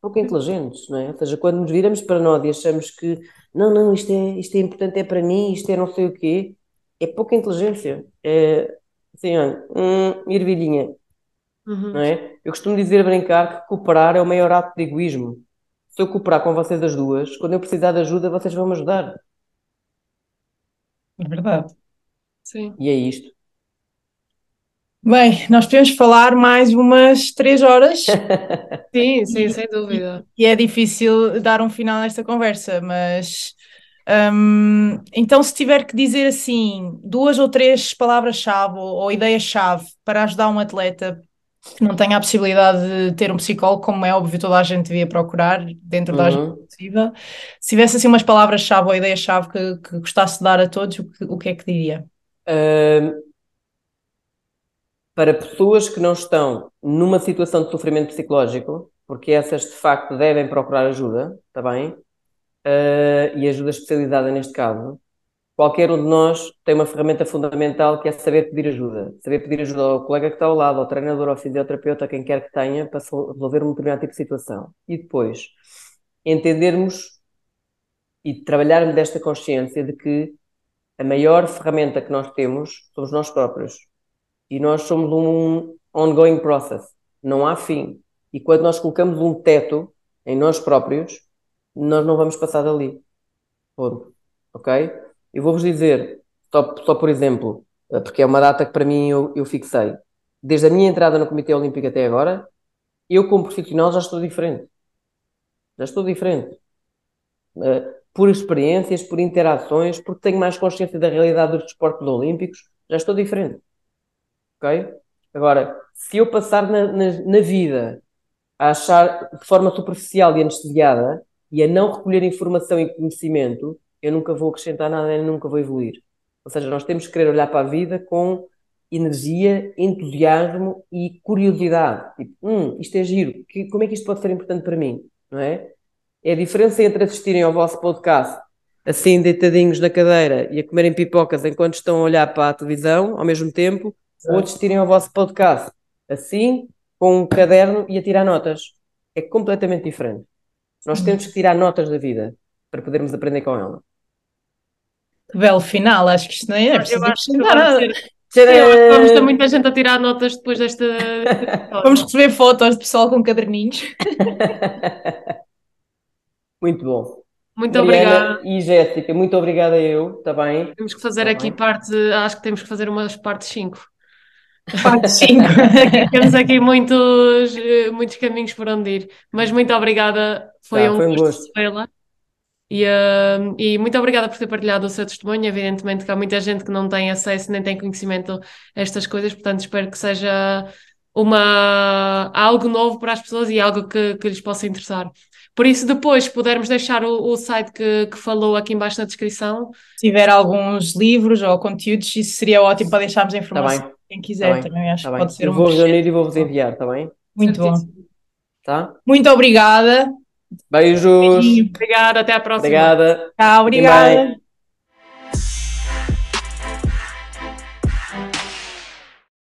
Pouco inteligentes, não é? Ou seja, quando nos viramos para nós e achamos que não, não, isto é, isto é importante, é para mim, isto é não sei o quê, é pouca inteligência. É assim, olha, hum, ervilhinha, Uhum. Não é? Eu costumo dizer, brincar, que cooperar é o maior ato de egoísmo. Se eu cooperar com vocês as duas, quando eu precisar de ajuda, vocês vão me ajudar. É verdade. Sim. E é isto. Bem, nós podemos falar mais umas três horas. [LAUGHS] sim, sim, sem dúvida. E, e é difícil dar um final a esta conversa, mas um, então, se tiver que dizer assim duas ou três palavras-chave ou, ou ideias-chave para ajudar um atleta que não tenha a possibilidade de ter um psicólogo, como é óbvio, toda a gente devia procurar dentro da ajuda uhum. possível. Se tivesse assim umas palavras-chave ou ideias-chave que, que gostasse de dar a todos, o que, o que é que diria? Uh, para pessoas que não estão numa situação de sofrimento psicológico, porque essas de facto devem procurar ajuda, está bem? Uh, e ajuda especializada neste caso, qualquer um de nós tem uma ferramenta fundamental que é saber pedir ajuda. Saber pedir ajuda ao colega que está ao lado, ao treinador, ao fisioterapeuta, quem quer que tenha, para resolver um determinado tipo de situação. E depois, entendermos e trabalharmos desta consciência de que a maior ferramenta que nós temos somos nós próprios. E nós somos um ongoing process. Não há fim. E quando nós colocamos um teto em nós próprios, nós não vamos passar dali. Ponto. Ok? Eu vou-vos dizer, só, só por exemplo, eh, porque é uma data que para mim eu, eu fixei. Desde a minha entrada no Comitê Olímpico até agora, eu como profissional já estou diferente. Já estou diferente. Uh, por experiências, por interações, porque tenho mais consciência da realidade dos desportos olímpicos, já estou diferente. Ok? Agora, se eu passar na, na, na vida a achar de forma superficial e anestesiada e a não recolher informação e conhecimento, eu nunca vou acrescentar nada e nunca vou evoluir. Ou seja, nós temos que querer olhar para a vida com energia, entusiasmo e curiosidade. Tipo, hum, isto é giro, que, como é que isto pode ser importante para mim? Não é? É a diferença entre assistirem ao vosso podcast assim deitadinhos na cadeira e a comerem pipocas enquanto estão a olhar para a televisão ao mesmo tempo, ou assistirem ao vosso podcast assim, com um caderno e a tirar notas. É completamente diferente. Nós temos que tirar notas da vida para podermos aprender com ela. Que belo final, acho que isto não é preciso Vamos ter muita gente a tirar notas depois desta. Vamos receber fotos de pessoal com caderninhos. [LAUGHS] muito bom. Muito Mariana obrigada. E Jéssica, muito obrigada eu também. Temos que fazer tá aqui bem. parte, acho que temos que fazer umas partes 5. Parte 5. [LAUGHS] temos aqui muitos, muitos caminhos por onde ir. Mas muito obrigada, foi, tá, um, foi um gosto. gosto. E, uh, e muito obrigada por ter partilhado o seu testemunho. Evidentemente que há muita gente que não tem acesso nem tem conhecimento a estas coisas, portanto espero que seja uma, algo novo para as pessoas e algo que, que lhes possa interessar. Por isso, depois, pudermos deixar o, o site que, que, falou aqui embaixo na descrição. Se tiver alguns livros ou conteúdos, isso seria ótimo para deixarmos a tá informação. Tá Quem quiser tá também, acho tá que pode ser Eu um vou reunir e vou-vos enviar, está bem? Muito Certíssimo. bom. Tá? Muito obrigada. Beijos. Obrigada, até à próxima. Obrigada. Tchau, obrigada.